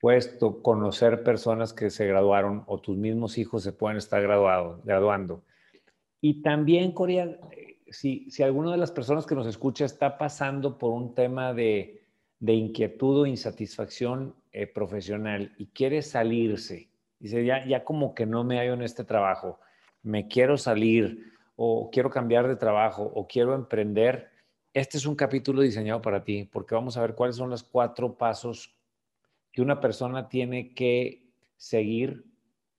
puesto conocer personas que se graduaron o tus mismos hijos se pueden estar graduado, graduando. Y también, Corea, si, si alguna de las personas que nos escucha está pasando por un tema de, de inquietud o insatisfacción eh, profesional y quiere salirse, dice, ya, ya como que no me hallo en este trabajo, me quiero salir o quiero cambiar de trabajo o quiero emprender, este es un capítulo diseñado para ti, porque vamos a ver cuáles son los cuatro pasos que una persona tiene que seguir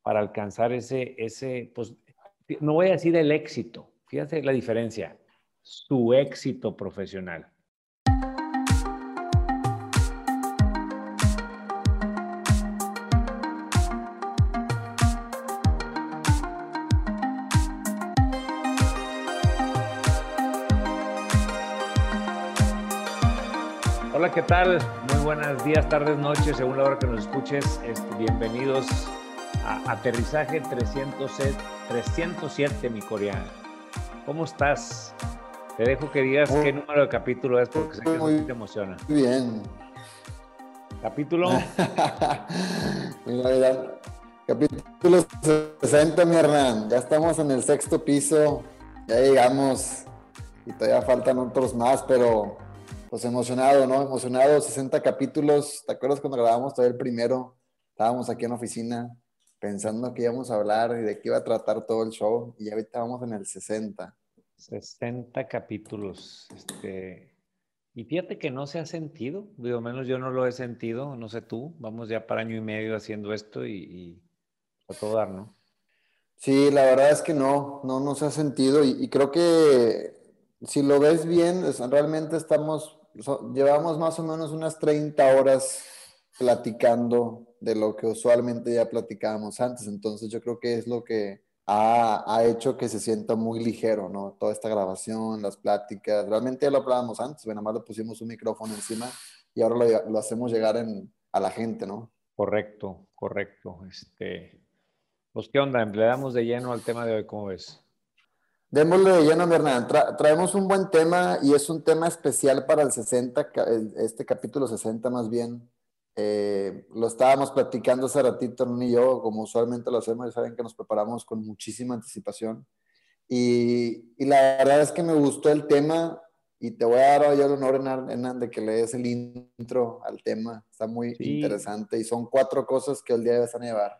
para alcanzar ese, ese, pues, no voy a decir el éxito, fíjate la diferencia, su éxito profesional. Hola, ¿qué tal? Muy buenos días, tardes, noches, según la hora que nos escuches. Este, bienvenidos a Aterrizaje 307, 307, mi coreano. ¿Cómo estás? Te dejo que digas qué número de capítulo es porque sé que eso te emociona. Muy bien. ¿Capítulo? capítulo 60, mi Hernán. Ya estamos en el sexto piso. Ya llegamos. Y todavía faltan otros más, pero pues emocionado, ¿no? Emocionado, 60 capítulos. ¿Te acuerdas cuando grabamos todavía el primero? Estábamos aquí en la oficina pensando que íbamos a hablar y de qué iba a tratar todo el show y ya ahorita vamos en el 60. 60 capítulos. Este, y fíjate que no se ha sentido, digo, menos yo no lo he sentido, no sé tú, vamos ya para año y medio haciendo esto y, a todo dar, ¿no? Sí, la verdad es que no, no, no se ha sentido y, y creo que si lo ves bien, realmente estamos llevamos más o menos unas 30 horas platicando de lo que usualmente ya platicábamos antes. Entonces yo creo que es lo que ha, ha, hecho que se sienta muy ligero, ¿no? Toda esta grabación, las pláticas. Realmente ya lo hablábamos antes, nada más le pusimos un micrófono encima y ahora lo, lo hacemos llegar en, a la gente, ¿no? Correcto, correcto. Este, pues, ¿qué onda? Le damos de lleno al tema de hoy, ¿cómo ves? Démosle de lleno, Hernán. traemos un buen tema y es un tema especial para el 60, este capítulo 60 más bien. Eh, lo estábamos platicando hace ratito, Hernán y yo, como usualmente lo hacemos, saben que nos preparamos con muchísima anticipación. Y, y, la verdad es que me gustó el tema y te voy a dar hoy el honor, Hernán, de que le des el intro al tema. Está muy interesante y son cuatro cosas que el día debes a llevar.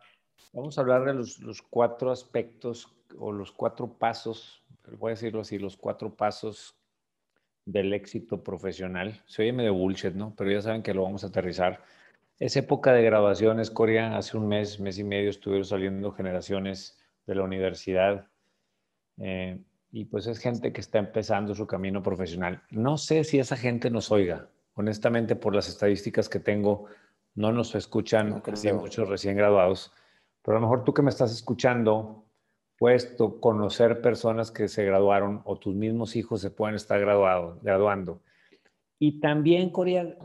Vamos a hablar de los, los cuatro aspectos o los cuatro pasos voy a decirlo así, los cuatro pasos del éxito profesional. Se oye medio bullshit, ¿no? Pero ya saben que lo vamos a aterrizar. Es época de grabaciones, Corea. Hace un mes, mes y medio estuvieron saliendo generaciones de la universidad. Eh, y pues es gente que está empezando su camino profesional. No sé si esa gente nos oiga. Honestamente, por las estadísticas que tengo, no nos escuchan muchos recién graduados. Pero a lo mejor tú que me estás escuchando, puesto conocer personas que se graduaron o tus mismos hijos se pueden estar graduado, graduando. Y también, Corea,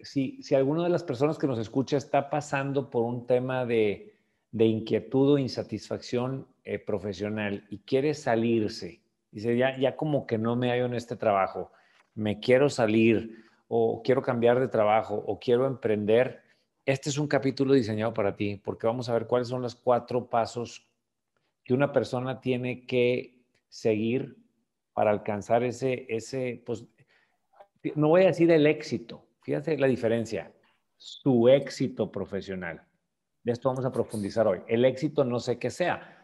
si, si alguna de las personas que nos escucha está pasando por un tema de, de inquietud o insatisfacción eh, profesional y quiere salirse, dice, ya, ya como que no me hallo en este trabajo, me quiero salir o quiero cambiar de trabajo o quiero emprender, este es un capítulo diseñado para ti, porque vamos a ver cuáles son los cuatro pasos que una persona tiene que seguir para alcanzar ese, ese, pues, no voy a decir el éxito, fíjate la diferencia, su éxito profesional. De esto vamos a profundizar hoy. El éxito no sé qué sea,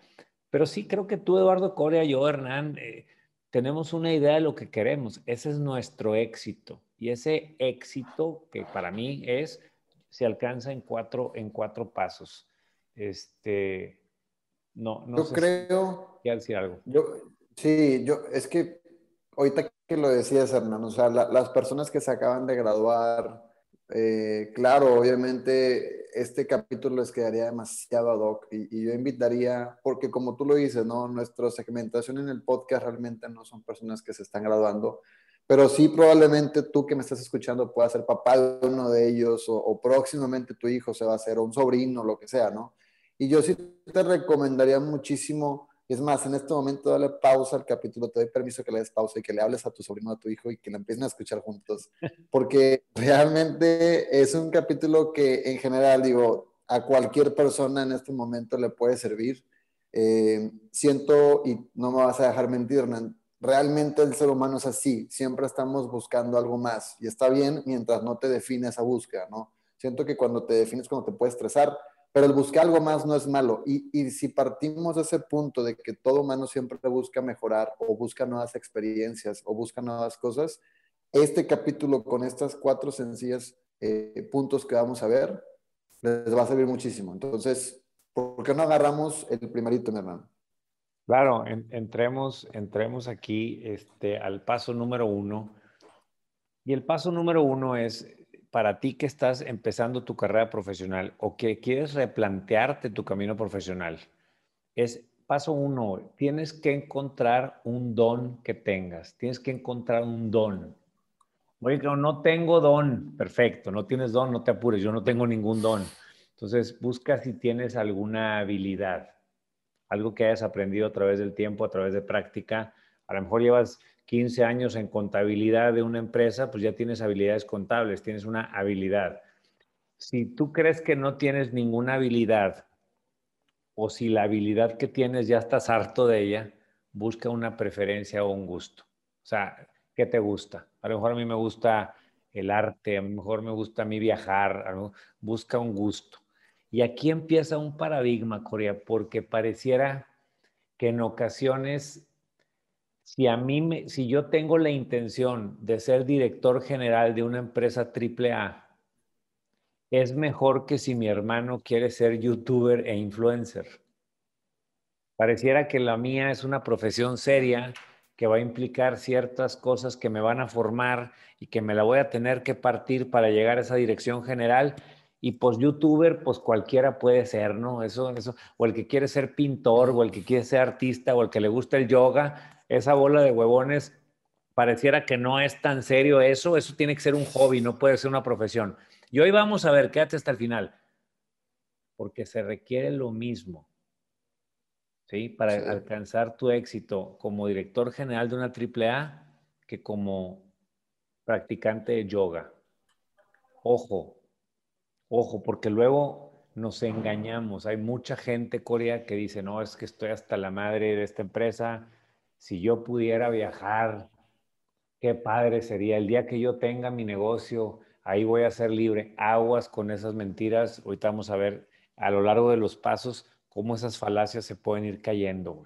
pero sí creo que tú, Eduardo Corea, yo, Hernán, eh, tenemos una idea de lo que queremos. Ese es nuestro éxito. Y ese éxito, que para mí es, se alcanza en cuatro, en cuatro pasos. Este, no, no yo creo. Si decir algo. Yo, sí, yo, es que ahorita que lo decías, Hernán, o sea, las personas que se acaban de graduar, eh, claro, obviamente este capítulo les quedaría demasiado ad hoc y, y, yo invitaría, porque como tú lo dices, ¿no? Nuestra segmentación en el podcast realmente no son personas que se están graduando, pero sí probablemente tú que me estás escuchando puedas ser papá de uno de ellos o, o próximamente tu hijo se va a hacer un sobrino, lo que sea, ¿no? Y yo sí te recomendaría muchísimo es más, en este momento dale pausa al capítulo, te doy permiso que le des pausa y que le hables a tu sobrino, a tu hijo y que le empiecen a escuchar juntos, porque realmente es un capítulo que en general, digo, a cualquier persona en este momento le puede servir. Eh, siento, y no me vas a dejar mentir, realmente el ser humano es así, siempre estamos buscando algo más y está bien mientras no te define esa búsqueda, ¿no? Siento que cuando te defines, cuando te puedes estresar, pero el buscar algo más no es malo. Y, y, si partimos de ese punto de que todo humano siempre busca mejorar o busca nuevas experiencias o busca nuevas cosas, este capítulo con estas cuatro sencillas eh, puntos que vamos a ver les va a servir muchísimo. Entonces, ¿por qué no agarramos el primerito, mi hermano? Claro, entremos, entremos aquí este, al paso número uno. Y el paso número uno es para ti que estás empezando tu carrera profesional o que quieres replantearte tu camino profesional, es paso uno, tienes que encontrar un don que tengas, tienes que encontrar un don. Oye, no tengo don, perfecto, no tienes don, no te apures, yo no tengo ningún don. Entonces, busca si tienes alguna habilidad, algo que hayas aprendido a través del tiempo, a través de práctica. A lo mejor llevas 15 años en contabilidad de una empresa, pues ya tienes habilidades contables, tienes una habilidad. Si tú crees que no tienes ninguna habilidad o si la habilidad que tienes ya estás harto de ella, busca una preferencia o un gusto. O sea, ¿qué te gusta? A lo mejor a mí me gusta el arte, a lo mejor me gusta a mí viajar, busca un gusto. Y aquí empieza un paradigma, Corea, porque pareciera que en ocasiones si a mí, si yo tengo la intención de ser director general de una empresa AAA, es mejor que si mi hermano quiere ser youtuber e influencer. Pareciera que la mía es una profesión seria que va a implicar ciertas cosas que me van a formar y que me la voy a tener que partir para llegar a esa dirección general. Y pues youtuber, pues cualquiera puede ser, ¿no? Eso, eso, o el que quiere ser pintor, o el que quiere ser artista, o el que le gusta el yoga, esa bola de huevones pareciera que no es tan serio eso, eso tiene que ser un hobby, no puede ser una profesión. Y hoy vamos a ver, quédate hasta el final, porque se requiere lo mismo, ¿sí? Para alcanzar tu éxito como director general de una AAA que como practicante de yoga. Ojo, ojo, porque luego nos engañamos. Hay mucha gente, Corea, que dice, no, es que estoy hasta la madre de esta empresa, si yo pudiera viajar, qué padre sería. El día que yo tenga mi negocio, ahí voy a ser libre. Aguas con esas mentiras. Ahorita vamos a ver a lo largo de los pasos cómo esas falacias se pueden ir cayendo.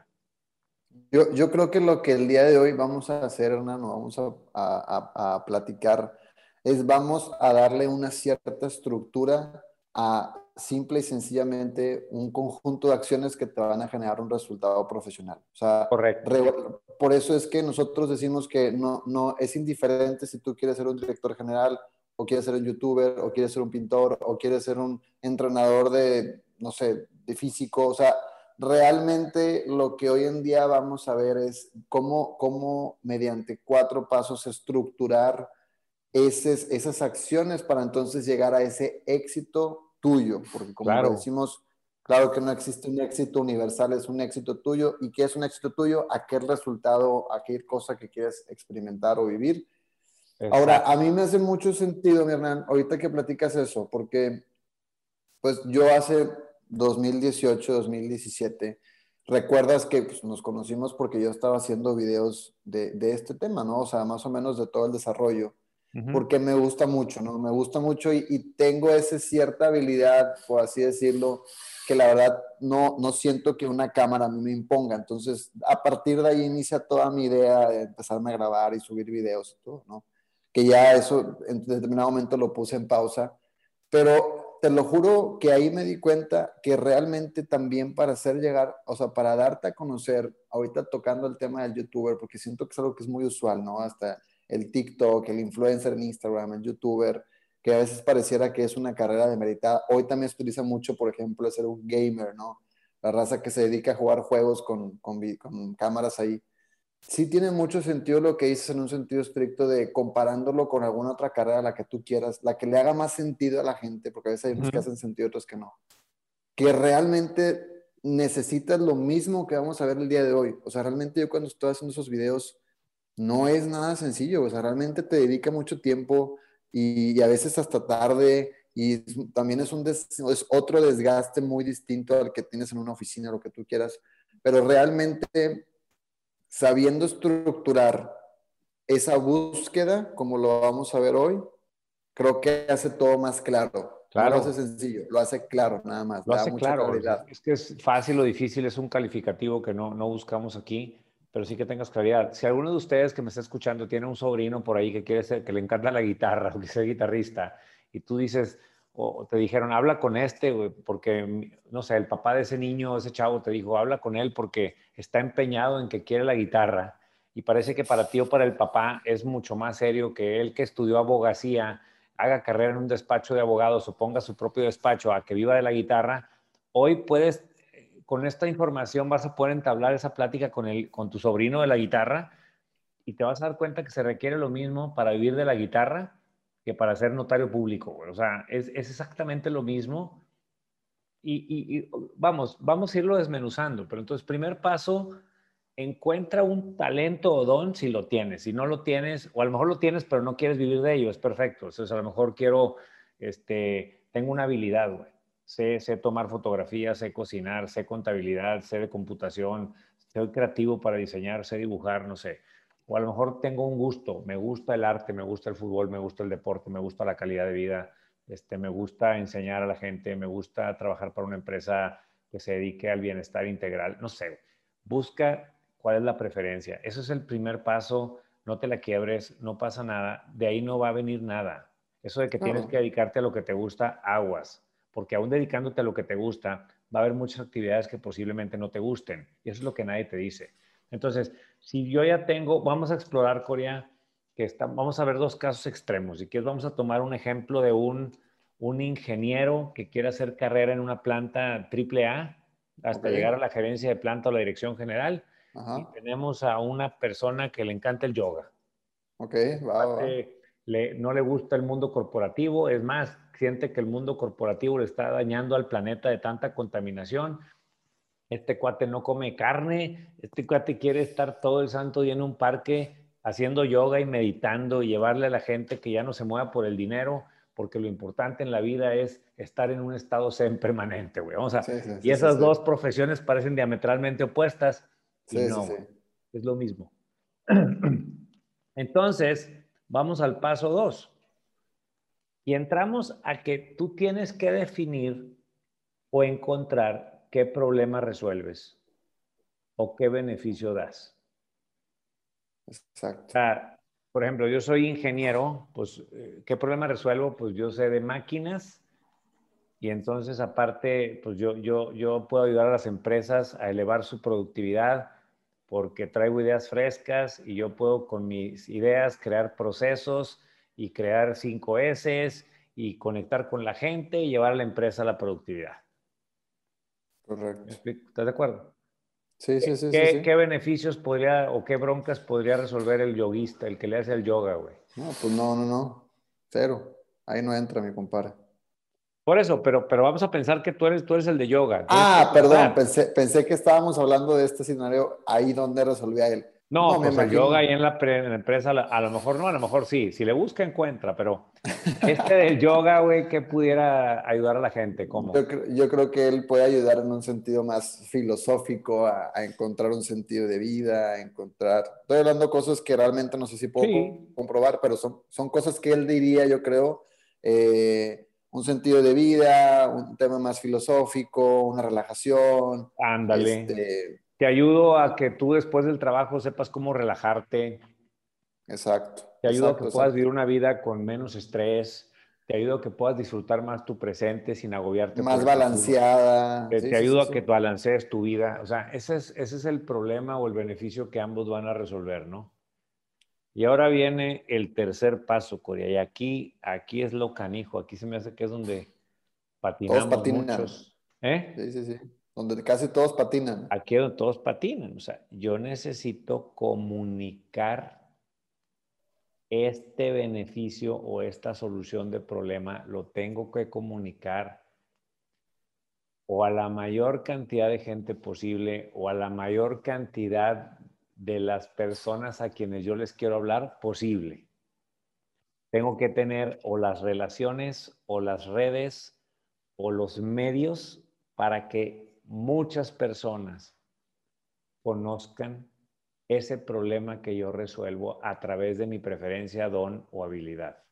Yo, creo que lo que el día de hoy vamos a hacer, Hernán, vamos a, a platicar, es vamos a darle una cierta estructura a simple y sencillamente un conjunto de acciones que te van a generar un resultado profesional. O sea, Correcto. por eso es que nosotros decimos que no, no es indiferente si tú quieres ser un director general o quieres ser un youtuber o quieres ser un pintor o quieres ser un entrenador de, no sé, de físico. O sea, realmente lo que hoy en día vamos a ver es cómo, cómo mediante cuatro pasos estructurar esas, esas acciones para entonces llegar a ese éxito tuyo, porque como decimos, claro que no existe un éxito universal, es un éxito tuyo. ¿Y qué es un éxito tuyo? ¿A qué resultado, a qué cosa que quieres experimentar o vivir? Ahora, a mí me hace mucho sentido, mi Hernán, ahorita que platicas eso, porque pues yo hace 2018, 2017, recuerdas que pues, nos conocimos porque yo estaba haciendo videos de, de, este tema, ¿no? O sea, más o menos de todo el desarrollo porque me gusta mucho, ¿no? Me gusta mucho y, tengo esa cierta habilidad, por así decirlo, que la verdad no, no siento que una cámara a me imponga. Entonces, a partir de ahí inicia toda mi idea de empezarme a grabar y subir videos y todo, ¿no? Que ya eso en determinado momento lo puse en pausa, pero te lo juro que ahí me di cuenta que realmente también para hacer llegar, o sea, para darte a conocer, ahorita tocando el tema del youtuber, porque siento que es algo que es muy usual, ¿no? Hasta el TikTok, el influencer en Instagram, el youtuber, que a veces pareciera que es una carrera de meritada. Hoy también se utiliza mucho, por ejemplo, ser un gamer, ¿no? La raza que se dedica a jugar juegos con, con, con cámaras ahí. Sí tiene mucho sentido lo que dices en un sentido estricto de comparándolo con alguna otra carrera, la que tú quieras, la que le haga más sentido a la gente, porque a veces hay unos que hacen sentido, otros que no. Que realmente necesitas lo mismo que vamos a ver el día de hoy. O sea, realmente yo cuando estoy haciendo esos videos, no es nada sencillo. O sea, realmente te dedica mucho tiempo y, a veces hasta tarde. Y también es, un es otro desgaste muy distinto al que tienes en una oficina, lo que tú quieras. Pero realmente, sabiendo estructurar esa búsqueda, como lo vamos a ver hoy, creo que hace todo más claro. Claro. No lo hace sencillo, lo hace claro, nada más. Lo hace claro. Es que es fácil o difícil, es un calificativo que no, no buscamos aquí, pero sí que tengas claridad. Si alguno de ustedes que me está escuchando tiene un sobrino por ahí que quiere ser, que le encanta la guitarra, o que sea guitarrista, y tú dices, o te dijeron, habla con este, porque, no sé, el papá de ese niño, ese chavo te dijo, habla con él porque está empeñado en que quiere la guitarra, y parece que para ti o para el papá es mucho más serio que él que estudió abogacía haga carrera en un despacho de abogados o ponga su propio despacho a que viva de la guitarra, hoy puedes, con esta información vas a poder entablar esa plática con, el, con tu sobrino de la guitarra y te vas a dar cuenta que se requiere lo mismo para vivir de la guitarra que para ser notario público. O sea, es, exactamente lo mismo. Y, y, vamos, vamos a irlo desmenuzando. Pero entonces, primer paso, encuentra un talento o don si lo tienes. Si no lo tienes, o a lo mejor lo tienes, pero no quieres vivir de ello, es perfecto. Entonces, a lo mejor quiero, este, tengo una habilidad, güey. Sé, sé tomar fotografías, sé cocinar, sé contabilidad, sé de computación, soy creativo para diseñar, sé dibujar, no sé. O a lo mejor tengo un gusto, me gusta el arte, me gusta el fútbol, me gusta el deporte, me gusta la calidad de vida, este, me gusta enseñar a la gente, me gusta trabajar para una empresa que se dedique al bienestar integral, no sé. Busca cuál es la preferencia. Eso es el primer paso, no te la quiebres, no pasa nada, de ahí no va a venir nada. Eso de que tienes que dedicarte a lo que te gusta, aguas, porque aún dedicándote a lo que te gusta, va a haber muchas actividades que posiblemente no te gusten, y eso es lo que nadie te dice. Entonces, si yo ya tengo, vamos a explorar Corea, que está, vamos a ver dos casos extremos, y que vamos a tomar un ejemplo de un, un ingeniero que quiere hacer carrera en una planta AAA hasta llegar a la gerencia de planta o la dirección general, y tenemos a una persona que le encanta el yoga. Ok, Le, no le gusta el mundo corporativo, es más, siente que el mundo corporativo le está dañando al planeta de tanta contaminación. Este cuate no come carne, este cuate quiere estar todo el santo día en un parque haciendo yoga y meditando y llevarle a la gente que ya no se mueva por el dinero, porque lo importante en la vida es estar en un estado zen permanente, güey. Vamos a, y esas dos profesiones parecen diametralmente opuestas Sí, no, es lo mismo. Entonces, vamos al paso dos. Y entramos a que tú tienes que definir o encontrar qué problema resuelves o qué beneficio das. Exacto. por ejemplo, yo soy ingeniero, pues, eh, ¿qué problema resuelvo? Pues yo sé de máquinas y entonces aparte, pues yo, yo, yo puedo ayudar a las empresas a elevar su productividad porque traigo ideas frescas y yo puedo con mis ideas crear procesos y crear 5 S y conectar con la gente y llevar a la empresa a la productividad. Correcto. ¿Estás de acuerdo? Sí, sí, sí. ¿Qué, ¿Qué, beneficios podría o qué broncas podría resolver el yoguista, el que le hace el yoga, güey? No, pues no, no, no. Cero. Ahí no entra mi compadre. Por eso, pero, pero vamos a pensar que tú eres, tú eres el de yoga. Ah, perdón, pensé, pensé, que estábamos hablando de este escenario ahí donde resolvía él. No, pues el yoga ahí en la, empresa, a lo mejor no, a lo mejor sí. Si le busca, encuentra, pero este del yoga, güey, ¿qué pudiera ayudar a la gente? ¿Cómo? Yo, creo que él puede ayudar en un sentido más filosófico, a, encontrar un sentido de vida, a encontrar... Estoy hablando cosas que realmente no sé si puedo comprobar, pero son, son cosas que él diría, yo creo, eh, un sentido de vida, un tema más filosófico, una relajación. Ándale. Este, Te ayudo a que tú después del trabajo sepas cómo relajarte. Exacto. Te ayudo a que puedas vivir una vida con menos estrés. Te ayudo a que puedas disfrutar más tu presente sin agobiarte. Más balanceada. Te, te ayudo a que balancees tu vida. O sea, ese es, ese es el problema o el beneficio que ambos van a resolver, ¿no? Y ahora viene el tercer paso, Corea. Y aquí, aquí es lo canijo. Aquí se me hace que es donde patinamos todos patinan. muchos. ¿Eh? Sí, sí, sí. Donde casi todos patinan. Aquí donde todos patinan. O sea, yo necesito comunicar este beneficio o esta solución de problema. Lo tengo que comunicar o a la mayor cantidad de gente posible o a la mayor cantidad de las personas a quienes yo les quiero hablar posible. Tengo que tener o las relaciones o las redes o los medios para que muchas personas conozcan ese problema que yo resuelvo a través de mi preferencia, don o habilidad.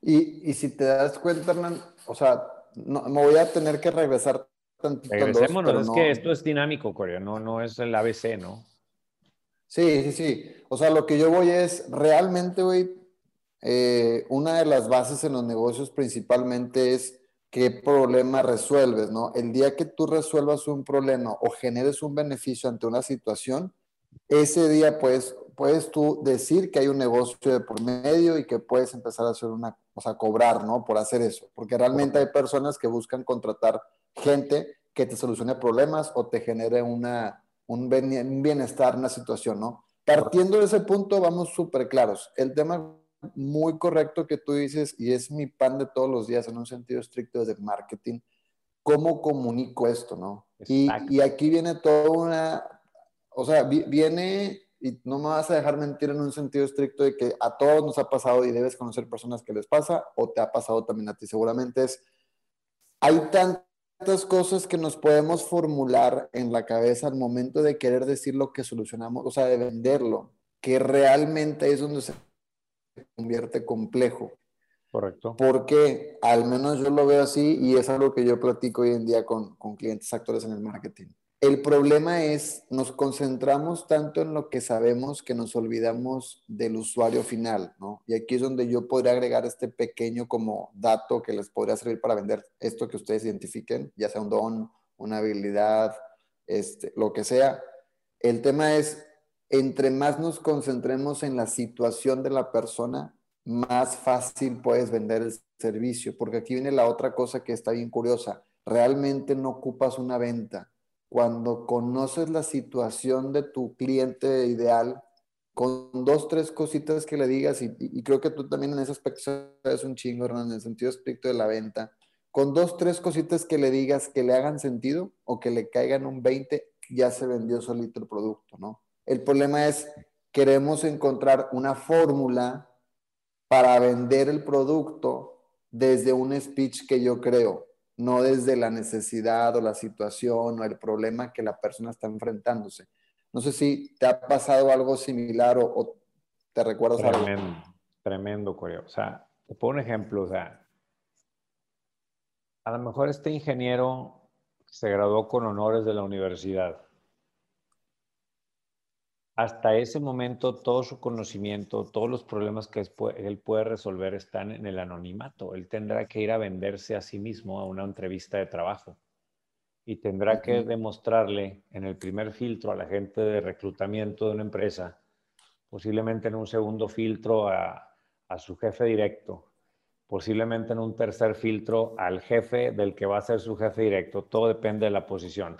Y, si te das cuenta, Hernán, o sea, no, me voy a tener que regresar tantito. Regresémonos, es que esto es dinámico, Corea, no, no es el ABC, ¿no? Sí, sí, sí. O sea, lo que yo voy es, realmente, güey, eh, una de las bases en los negocios principalmente es qué problema resuelves, ¿no? El día que tú resuelvas un problema o generes un beneficio ante una situación, ese día pues puedes tú decir que hay un negocio de por medio y que puedes empezar a hacer una, o sea, cobrar, ¿no? Por hacer eso, porque realmente hay personas que buscan contratar gente que te solucione problemas o te genere una, un bienestar en una situación, ¿no? Partiendo de ese punto, vamos súper claros. El tema muy correcto que tú dices, y es mi pan de todos los días en un sentido estricto de marketing, ¿cómo comunico esto, no? Y, y, aquí viene toda una, o sea, viene, y no me vas a dejar mentir en un sentido estricto de que a todos nos ha pasado y debes conocer personas que les pasa, o te ha pasado también a ti, seguramente es, hay tantas cosas que nos podemos formular en la cabeza al momento de querer decir lo que solucionamos, o sea, de venderlo, que realmente es donde se convierte complejo. Correcto. Porque al menos yo lo veo así y es algo que yo platico hoy en día con, con clientes actores en el marketing. El problema es, nos concentramos tanto en lo que sabemos que nos olvidamos del usuario final, ¿no? Y aquí es donde yo podría agregar este pequeño como dato que les podría servir para vender esto que ustedes identifiquen, ya sea un don, una habilidad, este, lo que sea. El tema es, entre más nos concentremos en la situación de la persona, más fácil puedes vender el servicio, porque aquí viene la otra cosa que está bien curiosa. Realmente no ocupas una venta cuando conoces la situación de tu cliente ideal, con dos, tres cositas que le digas, y, creo que tú también en ese aspecto eres un chingo, Hernán, en el sentido estricto de la venta, con dos, tres cositas que le digas que le hagan sentido o que le caigan un 20, ya se vendió solito el producto, ¿no? El problema es, queremos encontrar una fórmula para vender el producto desde un speech que yo creo no desde la necesidad o la situación o el problema que la persona está enfrentándose. No sé si te ha pasado algo similar o, te recuerdas tremendo, algo. Tremendo, Coreo. O sea, te pongo un ejemplo. O sea, a lo mejor este ingeniero se graduó con honores de la universidad hasta ese momento todo su conocimiento, todos los problemas que él puede resolver están en el anonimato. Él tendrá que ir a venderse a sí mismo a una entrevista de trabajo y tendrá que demostrarle en el primer filtro a la gente de reclutamiento de una empresa, posiblemente en un segundo filtro a, a su jefe directo, posiblemente en un tercer filtro al jefe del que va a ser su jefe directo. Todo depende de la posición.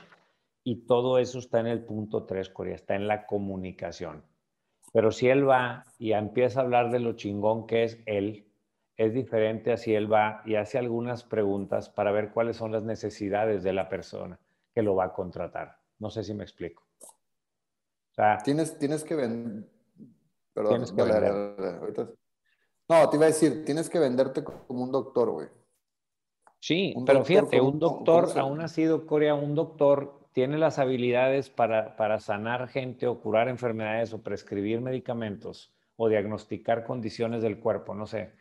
Y todo eso está en el punto 3, Corea, está en la comunicación. Pero si él va y empieza a hablar de lo chingón que es él, es diferente a si él va y hace algunas preguntas para ver cuáles son las necesidades de la persona que lo va a contratar. No sé si me explico. O sea, tienes, tienes que vender. Perdón, No, te iba a decir, tienes que venderte como un doctor, güey. Sí, pero fíjate, un doctor, aún ha sido Corea, un doctor tiene las habilidades para, sanar gente o curar enfermedades o prescribir medicamentos o diagnosticar condiciones del cuerpo, no sé.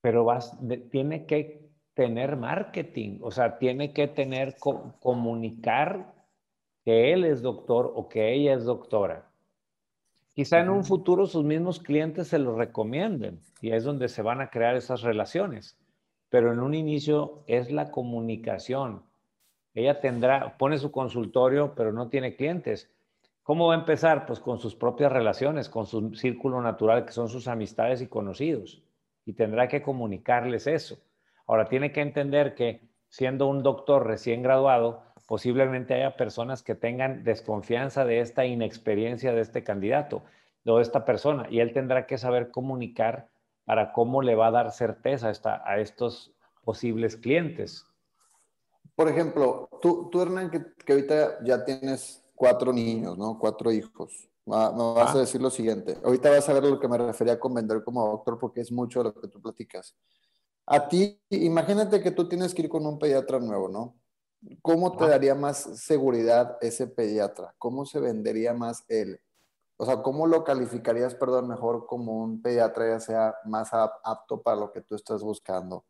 Pero vas, tiene que tener marketing, o sea, tiene que tener, comunicar que él es doctor o que ella es doctora. Quizá en un futuro sus mismos clientes se lo recomienden y es donde se van a crear esas relaciones. Pero en un inicio es la comunicación, ella tendrá, pone su consultorio, pero no tiene clientes. ¿Cómo va a empezar? Pues con sus propias relaciones, con su círculo natural, que son sus amistades y conocidos. Y tendrá que comunicarles eso. Ahora, tiene que entender que siendo un doctor recién graduado, posiblemente haya personas que tengan desconfianza de esta inexperiencia de este candidato o de esta persona. Y él tendrá que saber comunicar para cómo le va a dar certeza a estos posibles clientes. Por ejemplo, tú, tú Hernán, que, que ahorita ya tienes cuatro niños, ¿no? Cuatro hijos. me vas a decir lo siguiente. Ahorita vas a ver lo que me refería con vender como doctor, porque es mucho de lo que tú platicas. A ti, imagínate que tú tienes que ir con un pediatra nuevo, ¿no? ¿Cómo te daría más seguridad ese pediatra? ¿Cómo se vendería más él? O sea, ¿cómo lo calificarías, perdón, mejor como un pediatra ya sea más apto para lo que tú estás buscando?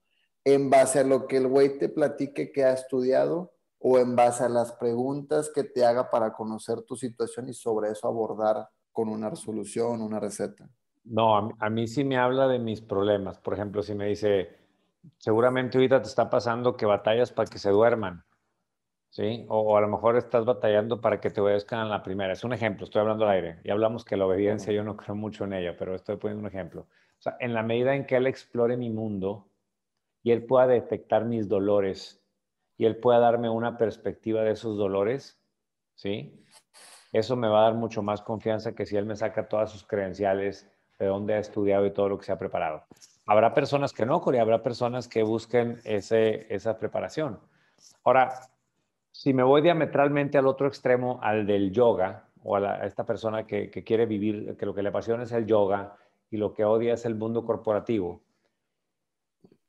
¿En base a lo que el güey te platique que ha estudiado o en base a las preguntas que te haga para conocer tu situación y sobre eso abordar con una resolución, una receta? No, a, a mí sí me habla de mis problemas. Por ejemplo, si me dice, seguramente ahorita te está pasando que batallas para que se duerman ¿sí? O, a lo mejor estás batallando para que te obedezcan a la primera. Es un ejemplo, estoy hablando al aire. Y hablamos que la obediencia yo no creo mucho en ella, pero estoy poniendo un ejemplo. O sea, en la medida en que él explore mi mundo y él pueda detectar mis dolores y él pueda darme una perspectiva de esos dolores, ¿sí? Eso me va a dar mucho más confianza que si él me saca todas sus credenciales, de dónde ha estudiado y todo lo que se ha preparado. Habrá personas que no, Corey, habrá personas que busquen ese, esa preparación. Ahora, si me voy diametralmente al otro extremo, al del yoga, o a, esta persona que, quiere vivir, que lo que le apasiona es el yoga y lo que odia es el mundo corporativo,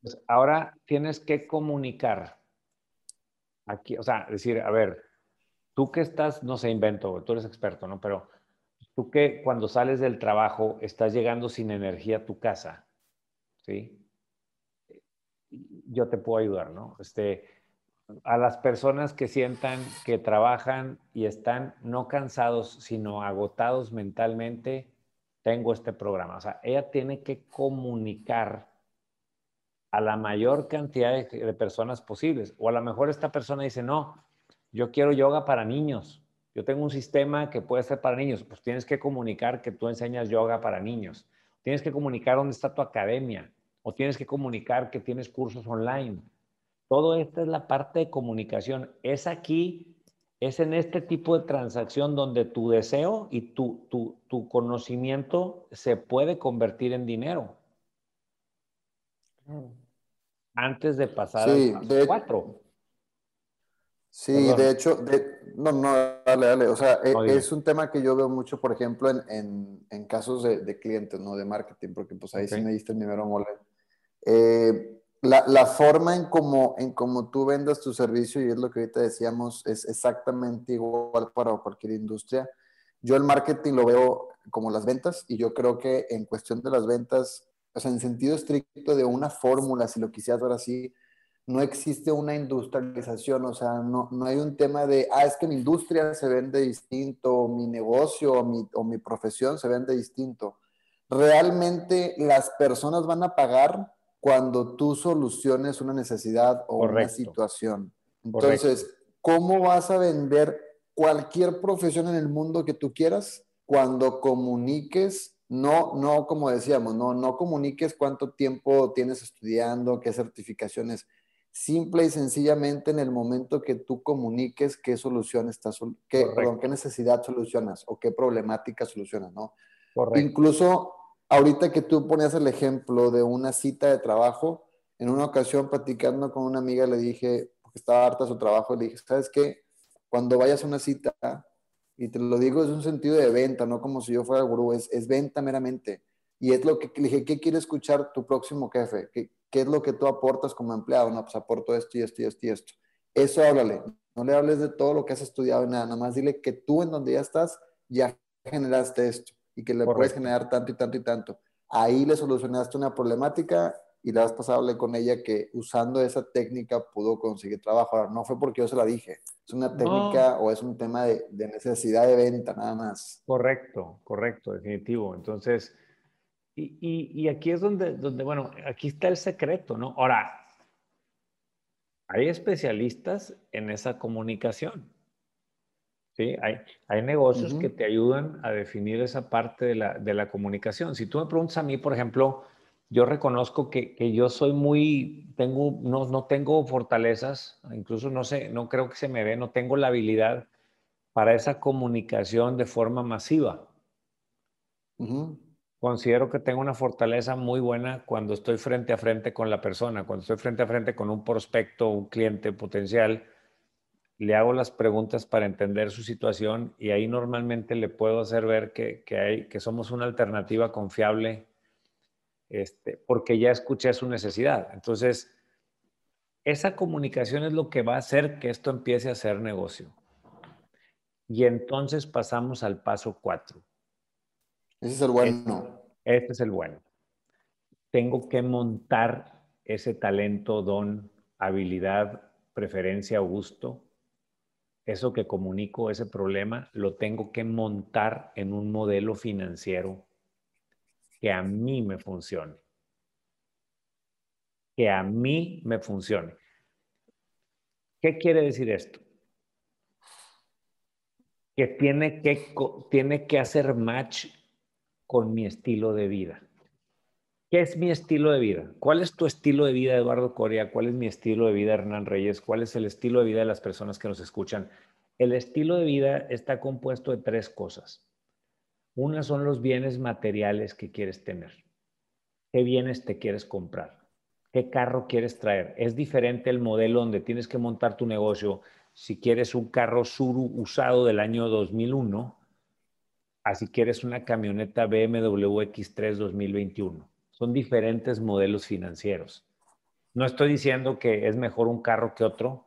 pues ahora tienes que comunicar. Aquí, o sea, decir, a ver, tú que estás, no sé, invento, tú eres experto, ¿no? Pero tú que cuando sales del trabajo estás llegando sin energía a tu casa, ¿sí? Yo te puedo ayudar, ¿no? Este, a las personas que sientan que trabajan y están no cansados, sino agotados mentalmente, tengo este programa. O sea, ella tiene que comunicar a la mayor cantidad de, personas posibles. O a lo mejor esta persona dice, no, yo quiero yoga para niños. Yo tengo un sistema que puede ser para niños. Pues tienes que comunicar que tú enseñas yoga para niños. Tienes que comunicar dónde está tu academia. O tienes que comunicar que tienes cursos online todo esto es la parte de comunicación. Es aquí, es en este tipo de transacción donde tu deseo y tu, tu, conocimiento se puede convertir en dinero. Antes de pasar sí, al cuatro. Sí, de hecho, no, no, dale, dale. O sea, e, es, un tema que yo veo mucho, por ejemplo, en, en, casos de, clientes, ¿no? De marketing, porque pues ahí sí me diste el primero mole. Eh, la, forma en cómo en cómo tú vendas tu servicio, y es lo que ahorita decíamos, es exactamente igual para cualquier industria. Yo el marketing lo veo como las ventas y yo creo que en cuestión de las ventas, o sea, en sentido estricto de una fórmula, si lo quisieras ver así, no existe una industrialización, o sea, no, no hay un tema de, ah, es que mi industria se vende distinto, mi negocio o mi, o mi profesión se vende distinto. Realmente las personas van a pagar cuando tú soluciones una necesidad o una situación. Entonces, ¿cómo vas a vender cualquier profesión en el mundo que tú quieras cuando comuniques, no, no como decíamos, no, no comuniques cuánto tiempo tienes estudiando, qué certificaciones, simple y sencillamente en el momento que tú comuniques qué solución estás, qué, qué necesidad solucionas o qué problemática solucionas, ¿no? Incluso ahorita que tú ponías el ejemplo de una cita de trabajo, en una ocasión platicando con una amiga le dije, porque estaba harta de su trabajo, le dije, ¿sabes qué? Cuando vayas a una cita, y te lo digo es un sentido de venta, no como si yo fuera gurú, es, es venta meramente. Y es lo que le dije, ¿qué quiere escuchar tu próximo jefe? ¿Qué, ¿Qué es lo que tú aportas como empleado? No, pues aporto esto y esto y esto y esto. Eso háblale. No le hables de todo lo que has estudiado y nada, nada más dile que tú en donde ya estás ya generaste esto y que le puedes generar tanto y tanto y tanto. Ahí le solucionaste una problemática y la vez pasada hablé con ella que usando esa técnica pudo conseguir trabajo. Ahora, no fue porque yo se la dije, es una técnica o es un tema de, de, necesidad de venta, nada más. Correcto, correcto, definitivo. Entonces, y, y, y, aquí es donde, donde, bueno, aquí está el secreto, ¿no? Ahora, hay especialistas en esa comunicación. ¿sí? Hay, hay negocios que te ayudan a definir esa parte de la, de la, comunicación. Si tú me preguntas a mí, por ejemplo, yo reconozco que, que yo soy muy, tengo, no, no, tengo fortalezas, incluso no sé, no creo que se me ve, no tengo la habilidad para esa comunicación de forma masiva. considero que tengo una fortaleza muy buena cuando estoy frente a frente con la persona, cuando estoy frente a frente con un prospecto, un cliente potencial, le hago las preguntas para entender su situación y ahí normalmente le puedo hacer ver que, hay, que somos una alternativa confiable este, porque ya escuché su necesidad. Entonces, esa comunicación es lo que va a hacer que esto empiece a ser negocio. Y entonces pasamos al paso cuatro. Ese es el bueno. Este, este es el bueno. Tengo que montar ese talento, don, habilidad, preferencia o gusto eso que comunico, ese problema, lo tengo que montar en un modelo financiero que a mí me funcione. Que a mí me funcione. ¿Qué quiere decir esto? Que tiene que, tiene que hacer match con mi estilo de vida. ¿Qué es mi estilo de vida? ¿Cuál es tu estilo de vida, Eduardo Coria? ¿Cuál es mi estilo de vida, Hernán Reyes? ¿Cuál es el estilo de vida de las personas que nos escuchan? El estilo de vida está compuesto de tres cosas. Una son los bienes materiales que quieres tener. ¿Qué bienes te quieres comprar? ¿Qué carro quieres traer? Es diferente el modelo donde tienes que montar tu negocio. Si quieres un carro Suru usado del año 2001, así quieres una camioneta BMW X3 2021 son diferentes modelos financieros. No estoy diciendo que es mejor un carro que otro,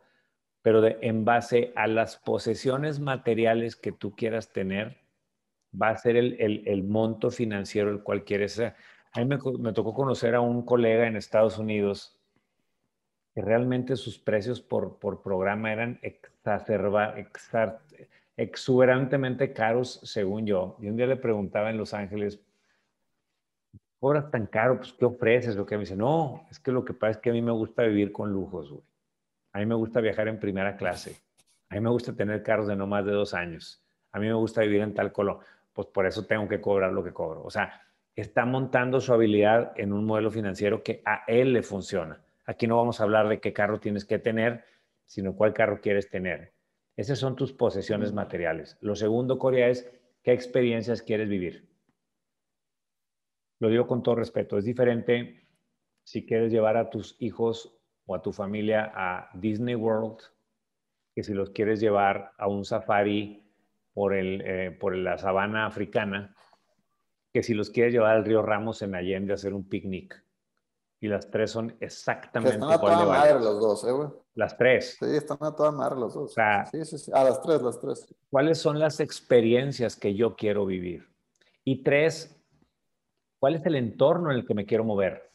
pero en base a las posesiones materiales que tú quieras tener, va a ser el, monto financiero el cual quieres. A mí me, tocó conocer a un colega en Estados Unidos que realmente sus precios por, programa eran exacerba, exuberantemente caros, según yo. Y un día le preguntaba en Los Ángeles, cobras tan caro, pues ¿qué ofreces? Lo que me dice, no, es que lo que pasa es que a mí me gusta vivir con lujos, güey. A mí me gusta viajar en primera clase. A mí me gusta tener carros de no más de dos años. A mí me gusta vivir en tal color. Pues por eso tengo que cobrar lo que cobro. O sea, está montando su habilidad en un modelo financiero que a él le funciona. Aquí no vamos a hablar de qué carro tienes que tener, sino cuál carro quieres tener. Esas son tus posesiones materiales. Lo segundo, Corea, es qué experiencias quieres vivir lo digo con todo respeto, es diferente si quieres llevar a tus hijos o a tu familia a Disney World que si los quieres llevar a un safari por, el, eh, por la sabana africana, que si los quieres llevar al río Ramos en Allende a hacer un picnic. Y las tres son exactamente están a toda madre los dos, ¿eh, güey? Las tres. Sí, están a toda madre los dos. sí, sí, sí. A las tres, las tres. ¿Cuáles son las experiencias que yo quiero vivir? Y tres, ¿Cuál es el entorno en el que me quiero mover?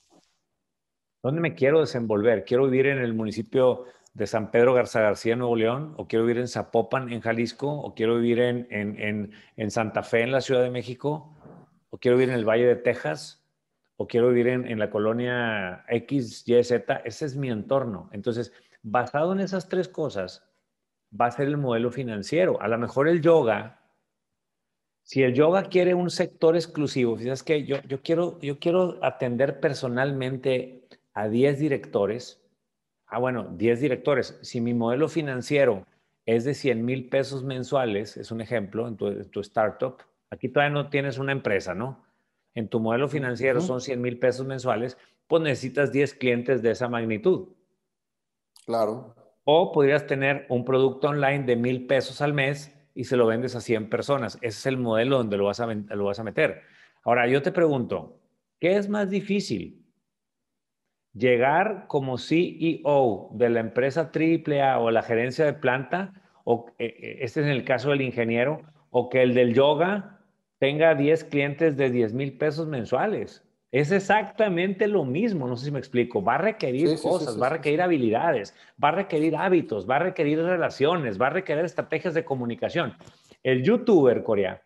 ¿Dónde me quiero desenvolver? ¿Quiero vivir en el municipio de San Pedro Garza García, Nuevo León? ¿O quiero vivir en Zapopan, en Jalisco? ¿O quiero vivir en, en, Santa Fe, en la Ciudad de México? ¿O quiero vivir en el Valle de Texas? ¿O quiero vivir en, la colonia X, Y, Z? Ese es mi entorno. Entonces, basado en esas tres cosas, va a ser el modelo financiero. A lo mejor el yoga si el yoga quiere un sector exclusivo, fíjate que yo, yo, quiero, yo quiero atender personalmente a 10 directores. Ah, bueno, 10 directores. Si mi modelo financiero es de 100 mil pesos mensuales, es un ejemplo, en tu, startup, aquí todavía no tienes una empresa, ¿no? En tu modelo financiero son 100 mil pesos mensuales, pues necesitas 10 clientes de esa magnitud. Claro. O podrías tener un producto online de mil pesos al mes y se lo vendes a 100 personas. Ese es el modelo donde lo vas a, lo vas a meter. Ahora, yo te pregunto, ¿qué es más difícil? ¿Llegar como CEO de la empresa AAA o la gerencia de planta? O, eh, eh, este es el caso del ingeniero, o que el del yoga tenga 10 clientes de 10 mil pesos mensuales. Es exactamente lo mismo, no sé si me explico. Va a requerir cosas, va a requerir habilidades, va a requerir hábitos, va a requerir relaciones, va a requerir estrategias de comunicación. El youtuber, Corea,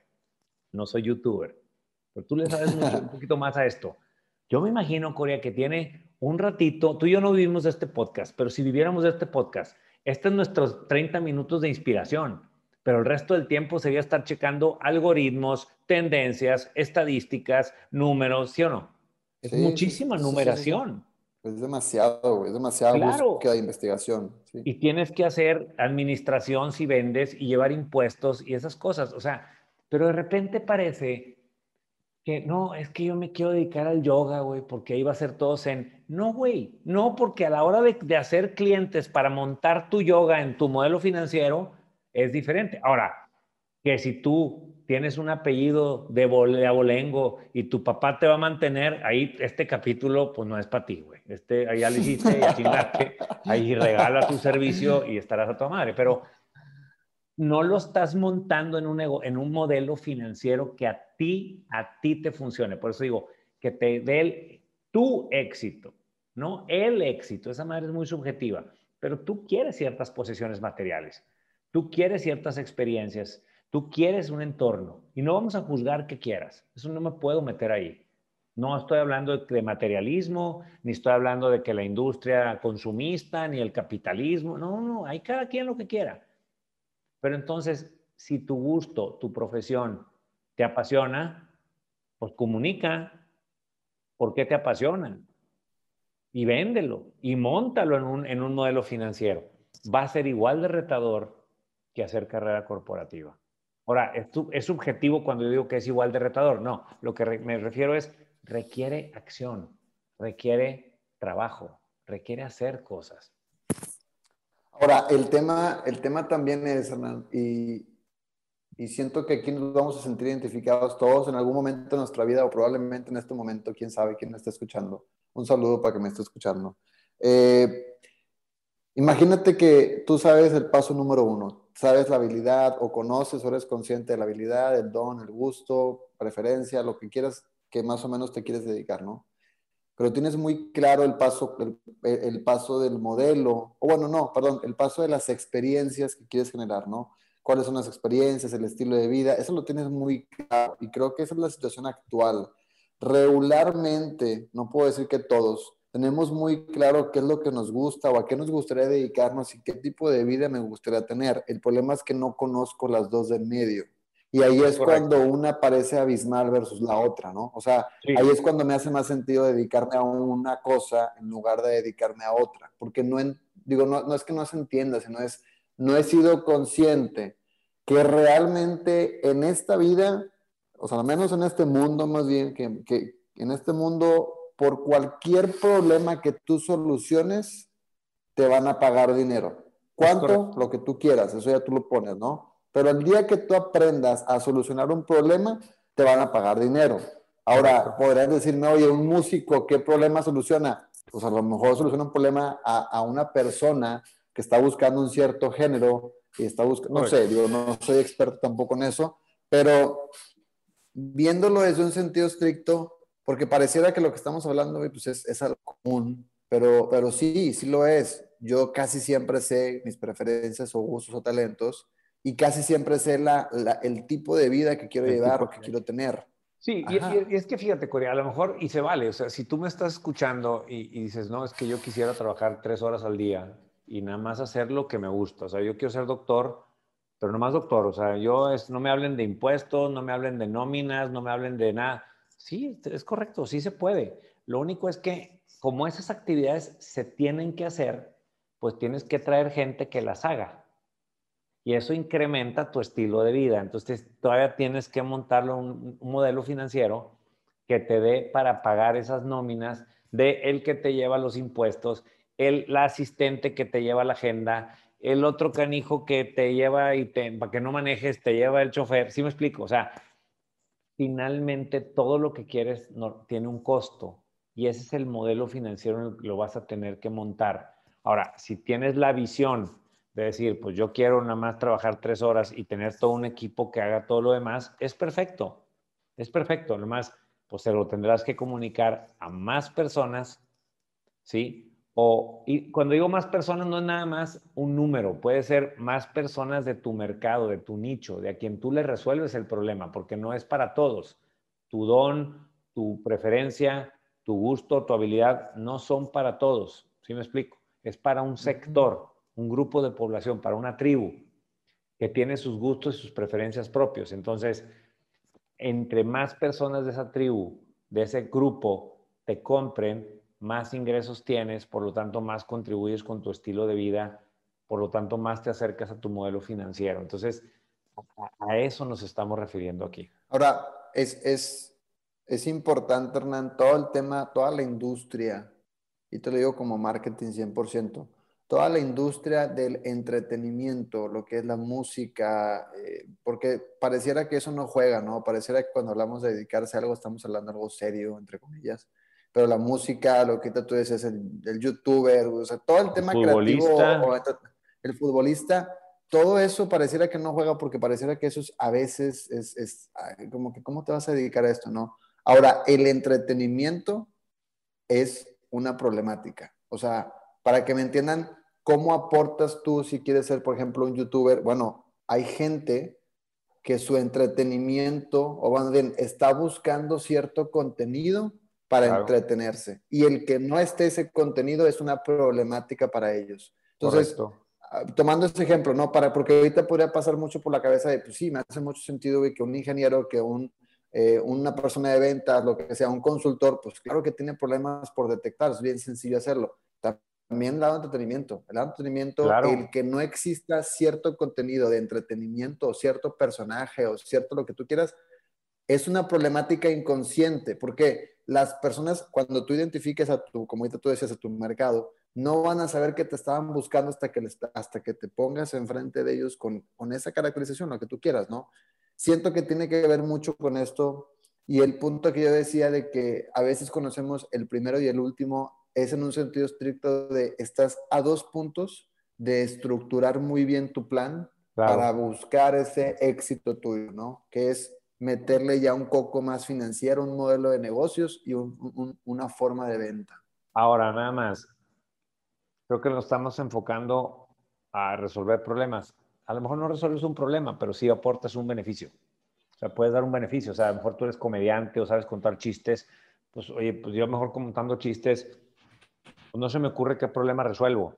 no soy youtuber, pero tú le sabes un poquito más a esto. Yo me imagino, Corea, que tiene un ratito, tú y yo no vivimos de este podcast, pero si viviéramos de este podcast, este es nuestros 30 minutos de inspiración, pero el resto del tiempo sería estar checando algoritmos, tendencias, estadísticas, números, ¿sí o no? Es muchísima numeración. es demasiado, es demasiado claro. búsqueda de investigación. Y tienes que hacer administración si vendes y llevar impuestos y esas cosas. O sea, pero de repente parece que no, es que yo me quiero dedicar al yoga, güey, porque ahí va a ser todo zen. No, güey, no, porque a la hora de, de, hacer clientes para montar tu yoga en tu modelo financiero es diferente. Ahora, que si tú tienes un apellido de, abolengo y tu papá te va a mantener, ahí este capítulo pues no es para ti, güey. Este, ahí ya le hiciste, ahí regala tu servicio y estarás a tu madre. Pero no lo estás montando en un, en un modelo financiero que a ti, a ti te funcione. Por eso digo, que te dé tu éxito, no el éxito. Esa madre es muy subjetiva, pero tú quieres ciertas posesiones materiales, tú quieres ciertas experiencias, Tú quieres un entorno y no vamos a juzgar que quieras. Eso no me puedo meter ahí. No estoy hablando de materialismo, ni estoy hablando de que la industria consumista, ni el capitalismo. No, no, hay cada quien lo que quiera. Pero entonces, si tu gusto, tu profesión te apasiona, pues comunica por qué te apasiona y véndelo y montalo en un, en un modelo financiero. Va a ser igual de retador que hacer carrera corporativa. Ahora, ¿es, subjetivo cuando yo digo que es igual de retador? No, lo que me refiero es, requiere acción, requiere trabajo, requiere hacer cosas. Ahora, el tema, el tema también es, Hernán, y, y siento que aquí nos vamos a sentir identificados todos en algún momento de nuestra vida o probablemente en este momento, quién sabe quién me está escuchando. Un saludo para que me esté escuchando. Eh, imagínate que tú sabes el paso número uno sabes la habilidad o conoces o eres consciente de la habilidad, el don, el gusto, preferencia, lo que quieras que más o menos te quieres dedicar, ¿no? Pero tienes muy claro el paso, el, paso del modelo, o bueno, no, perdón, el paso de las experiencias que quieres generar, ¿no? ¿Cuáles son las experiencias, el estilo de vida? Eso lo tienes muy claro y creo que esa es la situación actual. Regularmente, no puedo decir que todos, tenemos muy claro qué es lo que nos gusta o a qué nos gustaría dedicarnos y qué tipo de vida me gustaría tener. El problema es que no conozco las dos del medio. Y ahí es cuando una parece abismal versus la otra, ¿no? O sea, ahí es cuando me hace más sentido dedicarme a una cosa en lugar de dedicarme a otra. Porque no, digo, no, no es que no se entienda, sino es, no he sido consciente que realmente en esta vida, o sea, al menos en este mundo más bien, que, que en este mundo por cualquier problema que tú soluciones, te van a pagar dinero. ¿Cuánto? Lo que tú quieras, eso ya tú lo pones, ¿no? Pero el día que tú aprendas a solucionar un problema, te van a pagar dinero. Ahora, podrías decirme, oye, un músico, ¿qué problema soluciona? Pues a lo mejor soluciona un problema a, una persona que está buscando un cierto género y está buscando, no sé, yo no soy experto tampoco en eso, pero viéndolo desde un sentido estricto, porque pareciera que lo que estamos hablando pues es, es algo común, pero, pero sí, sí lo es. Yo casi siempre sé mis preferencias o gustos o talentos y casi siempre sé la, el tipo de vida que quiero llevar o que quiero tener. Sí, y, es que fíjate, Corea, a lo mejor, y se vale, o sea, si tú me estás escuchando y, y, dices, no, es que yo quisiera trabajar tres horas al día y nada más hacer lo que me gusta, o sea, yo quiero ser doctor, pero no más doctor, o sea, yo es, no me hablen de impuestos, no me hablen de nóminas, no me hablen de nada, Sí, es correcto, sí se puede. Lo único es que como esas actividades se tienen que hacer, pues tienes que traer gente que las haga. Y eso incrementa tu estilo de vida. Entonces todavía tienes que montarlo un, un modelo financiero que te dé para pagar esas nóminas de el que te lleva los impuestos, el la asistente que te lleva la agenda, el otro canijo que te lleva y te, para que no manejes, te lleva el chofer. ¿Sí me explico? O sea, finalmente todo lo que quieres tiene un costo y ese es el modelo financiero en el que lo vas a tener que montar. Ahora, si tienes la visión de decir, pues yo quiero nada más trabajar tres horas y tener todo un equipo que haga todo lo demás, es perfecto, es perfecto. Además, pues se lo tendrás que comunicar a más personas, ¿sí? O, y cuando digo más personas, no es nada más un número, puede ser más personas de tu mercado, de tu nicho, de a quien tú le resuelves el problema, porque no es para todos. Tu don, tu preferencia, tu gusto, tu habilidad, no son para todos. ¿Sí me explico? Es para un sector, un grupo de población, para una tribu que tiene sus gustos y sus preferencias propios. Entonces, entre más personas de esa tribu, de ese grupo, te compren, más ingresos tienes, por lo tanto más contribuyes con tu estilo de vida, por lo tanto más te acercas a tu modelo financiero. Entonces, a, eso nos estamos refiriendo aquí. Ahora, es, es, es importante, Hernán, todo el tema, toda la industria, y te lo digo como marketing 100%, toda la industria del entretenimiento, lo que es la música, eh, porque pareciera que eso no juega, ¿no? Pareciera que cuando hablamos de dedicarse a algo estamos hablando de algo serio, entre comillas. Pero la música, lo que tú dices, el, el youtuber, o sea, todo el tema creativo, el futbolista, todo eso pareciera que no juega porque pareciera que eso es, a veces es, es como que, ¿cómo te vas a dedicar a esto, no? Ahora, el entretenimiento es una problemática. O sea, para que me entiendan, ¿cómo aportas tú si quieres ser, por ejemplo, un youtuber? Bueno, hay gente que su entretenimiento, o más bien, está buscando cierto contenido para entretenerse. Y el que no esté ese contenido es una problemática para ellos. Entonces, ah, tomando este ejemplo, ¿no? Para, porque ahorita podría pasar mucho por la cabeza de, pues sí, me hace mucho sentido que un ingeniero, que un, eh, una persona de ventas, lo que sea, un consultor, pues claro que tiene problemas por detectar, es bien sencillo hacerlo también el lado de entretenimiento. El lado de entretenimiento, el que no exista cierto contenido de entretenimiento o cierto personaje o cierto lo que tú quieras, es una problemática inconsciente, porque las personas, cuando tú identifiques a tu, como tú decías, a tu mercado, no van a saber que te estaban buscando hasta que, hasta que te pongas enfrente de ellos con, con esa caracterización, lo que tú quieras, ¿no? Siento que tiene que ver mucho con esto y el punto que yo decía de que a veces conocemos el primero y el último es en un sentido estricto de estás a dos puntos de estructurar muy bien tu plan para buscar ese éxito tuyo, ¿no? Que es meterle ya un coco más financiero, un modelo de negocios y una forma de venta. Ahora, nada más, creo que nos estamos enfocando a resolver problemas. A lo mejor no resuelves un problema, pero sí aportas un beneficio. O sea, puedes dar un beneficio. O sea, a lo mejor tú eres comediante o sabes contar chistes. Pues, oye, pues yo mejor contando chistes pues, no se me ocurre qué problema resuelvo.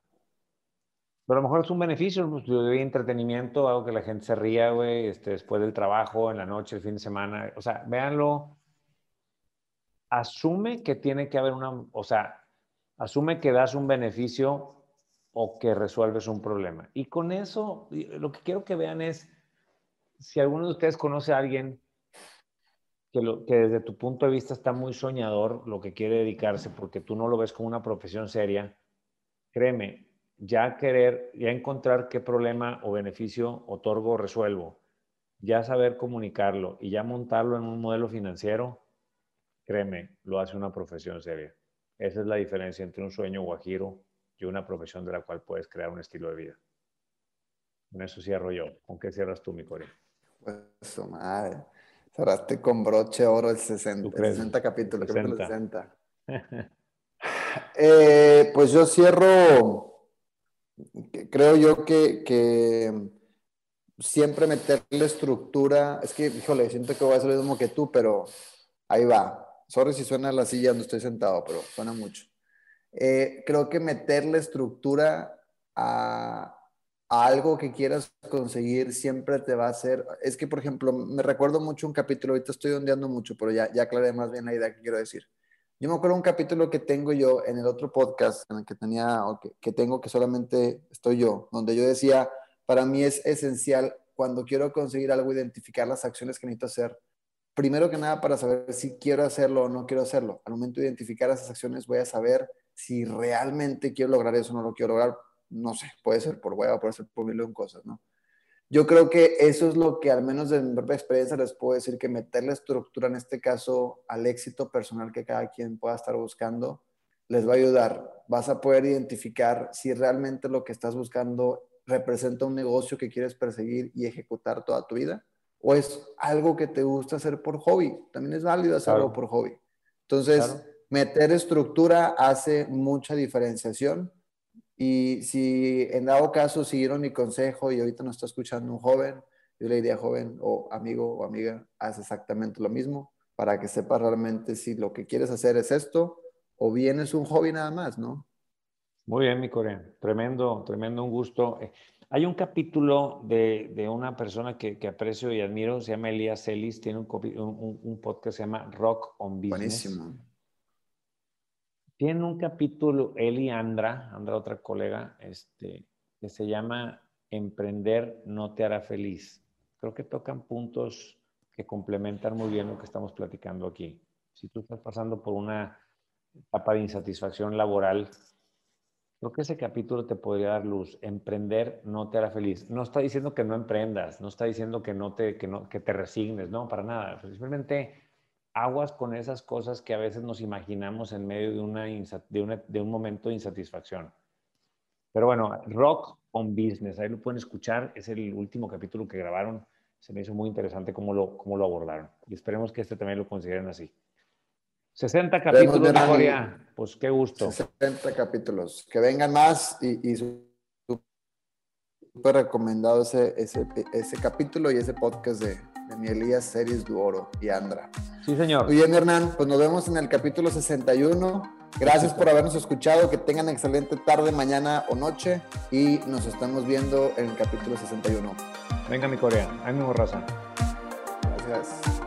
Pero a lo mejor es un beneficio, pues, yo doy entretenimiento, hago que la gente se ría, güey, este, después del trabajo, en la noche, el fin de semana. O sea, véanlo. Asume que tiene que haber una, o sea, asume que das un beneficio o que resuelves un problema. Y con eso, lo que quiero que vean es, si alguno de ustedes conoce a alguien que, que desde tu punto de vista está muy soñador lo que quiere dedicarse porque tú no lo ves como una profesión seria, créeme, ya querer, ya encontrar qué problema o beneficio otorgo o resuelvo, ya saber comunicarlo y ya montarlo en un modelo financiero, créeme, lo hace una profesión seria. Esa es la diferencia entre un sueño guajiro y una profesión de la cual puedes crear un estilo de vida. Con eso cierro yo. ¿Con qué cierras tú, mi Corea? Pues, madre. Cerraste con broche oro el 60, 60 capítulo, 60. Eh, pues yo cierro, creo yo que, que, siempre meterle estructura, es que, híjole, siento que voy a hacer lo mismo que tú, pero ahí va. Sorry si suena la silla donde estoy sentado, pero suena mucho. Eh, creo que meterle estructura a, algo que quieras conseguir siempre te va a hacer. Es que, por ejemplo, me recuerdo mucho un capítulo, ahorita estoy ondeando mucho, pero ya, ya aclaré más bien la idea que quiero decir. Yo me acuerdo un capítulo que tengo yo en el otro podcast, en el que tenía, o que, que tengo que solamente estoy yo, donde yo decía, para mí es esencial cuando quiero conseguir algo, identificar las acciones que necesito hacer. Primero que nada, para saber si quiero hacerlo o no quiero hacerlo. Al momento de identificar esas acciones, voy a saber si realmente quiero lograr eso o no lo quiero lograr no sé, puede ser por hueva, puede ser por mil cosas, ¿no? Yo creo que eso es lo que al menos de mi propia experiencia les puedo decir que meterle estructura en este caso al éxito personal que cada quien pueda estar buscando les va a ayudar. Vas a poder identificar si realmente lo que estás buscando representa un negocio que quieres perseguir y ejecutar toda tu vida o es algo que te gusta hacer por hobby. También es válido hacerlo por hobby. Entonces, meter estructura hace mucha diferenciación y si en dado caso siguieron mi consejo y ahorita nos está escuchando un joven, yo le diría joven o amigo o amiga, haz exactamente lo mismo para que sepas realmente si lo que quieres hacer es esto o bien es un hobby nada más, ¿no? Muy bien, mi Corea. Tremendo, tremendo, un gusto. Eh, hay un capítulo de, de una persona que, que, aprecio y admiro, se llama Elías Celis, tiene un, un, un, podcast que se llama Rock on Business. Buenísimo. Tiene un capítulo, él y Andra, Andra otra colega, este, que se llama Emprender no te hará feliz. Creo que tocan puntos que complementan muy bien lo que estamos platicando aquí. si tú estás pasando por una etapa de insatisfacción laboral, creo que ese capítulo te podría dar luz. Emprender no te hará feliz. No está diciendo que no emprendas, no está diciendo que, no te, que, no, que te resignes, no, para nada. Simplemente aguas con esas cosas que a veces nos imaginamos en medio de, una, de, de un momento de insatisfacción. Pero bueno, Rock on Business, ahí lo pueden escuchar, es el último capítulo que grabaron, se me hizo muy interesante cómo lo, cómo lo abordaron y esperemos que este también lo consideren así. 60 capítulos, Corea, pues qué gusto. 60 capítulos, que vengan más y, y súper recomendado ese, ese, ese capítulo y ese podcast de, de mi Elías Series Duoro y Andra. Sí, señor. Muy bien, Hernán, pues nos vemos en el capítulo 61. Gracias por habernos escuchado, que tengan excelente tarde, mañana o noche y nos estamos viendo en el capítulo 61. Venga mi Corea, ánimo raza. Gracias.